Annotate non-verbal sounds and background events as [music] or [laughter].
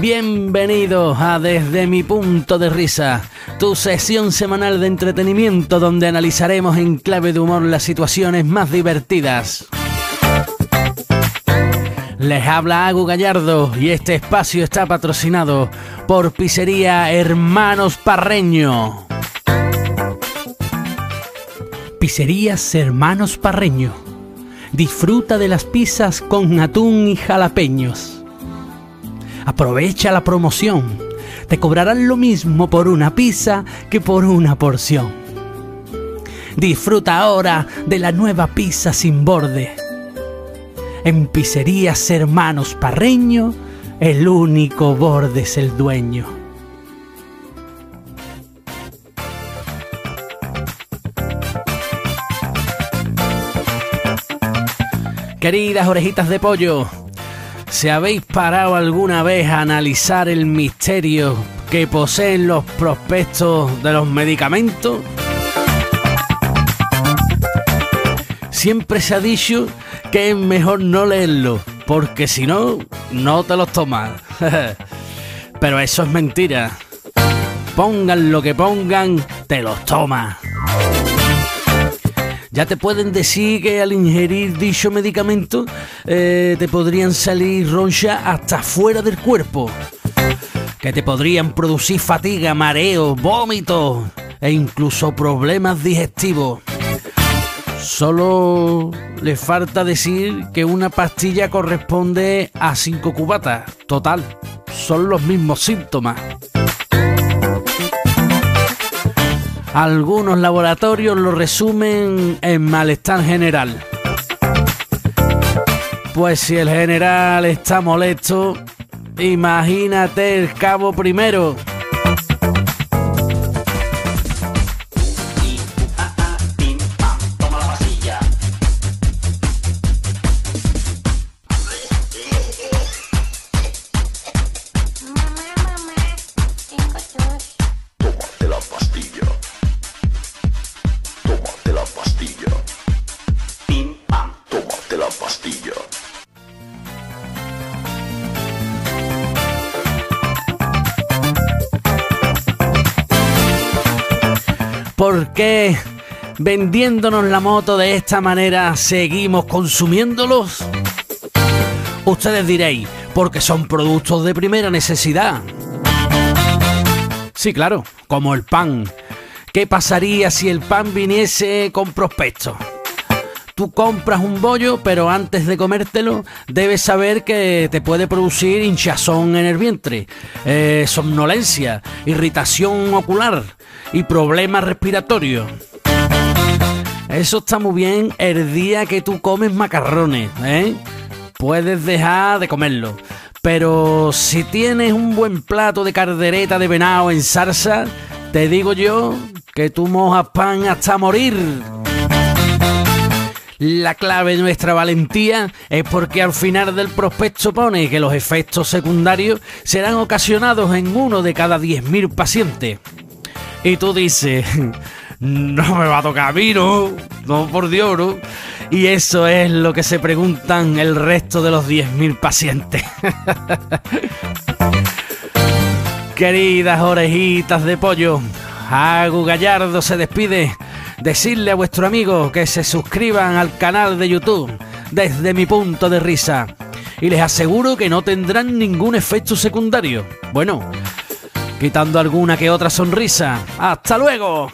Bienvenidos a Desde mi punto de risa, tu sesión semanal de entretenimiento donde analizaremos en clave de humor las situaciones más divertidas. Les habla Agu Gallardo y este espacio está patrocinado por Pizzería Hermanos Parreño. Pizzerías Hermanos Parreño. Disfruta de las pizzas con atún y jalapeños. Aprovecha la promoción. Te cobrarán lo mismo por una pizza que por una porción. Disfruta ahora de la nueva pizza sin borde. En Pizzerías Hermanos Parreño, el único borde es el dueño. Queridas orejitas de pollo, ¿se habéis parado alguna vez a analizar el misterio que poseen los prospectos de los medicamentos? Siempre se ha dicho que es mejor no leerlo, porque si no, no te los tomas. [laughs] Pero eso es mentira. Pongan lo que pongan, te los tomas. Ya te pueden decir que al ingerir dicho medicamento eh, te podrían salir ronchas hasta fuera del cuerpo. Que te podrían producir fatiga, mareo, vómitos e incluso problemas digestivos. Solo le falta decir que una pastilla corresponde a cinco cubatas. Total, son los mismos síntomas. Algunos laboratorios lo resumen en malestar general. Pues si el general está molesto, imagínate el cabo primero. Pastilla. ¿Por qué vendiéndonos la moto de esta manera seguimos consumiéndolos? Ustedes diréis, porque son productos de primera necesidad. Sí, claro, como el pan. ¿Qué pasaría si el pan viniese con prospectos? Tú compras un bollo, pero antes de comértelo debes saber que te puede producir hinchazón en el vientre, eh, somnolencia, irritación ocular y problemas respiratorios. Eso está muy bien el día que tú comes macarrones, ¿eh? Puedes dejar de comerlo. Pero si tienes un buen plato de cardereta de venado en salsa, te digo yo que tú mojas pan hasta morir. La clave de nuestra valentía es porque al final del prospecto pone que los efectos secundarios serán ocasionados en uno de cada 10.000 pacientes. Y tú dices, [laughs] no me va a tocar a mí, ¿no? No, por Dios, ¿no? Y eso es lo que se preguntan el resto de los 10.000 pacientes. [laughs] Queridas orejitas de pollo, Agu Gallardo se despide. Decirle a vuestro amigo que se suscriban al canal de YouTube desde mi punto de risa. Y les aseguro que no tendrán ningún efecto secundario. Bueno, quitando alguna que otra sonrisa. ¡Hasta luego!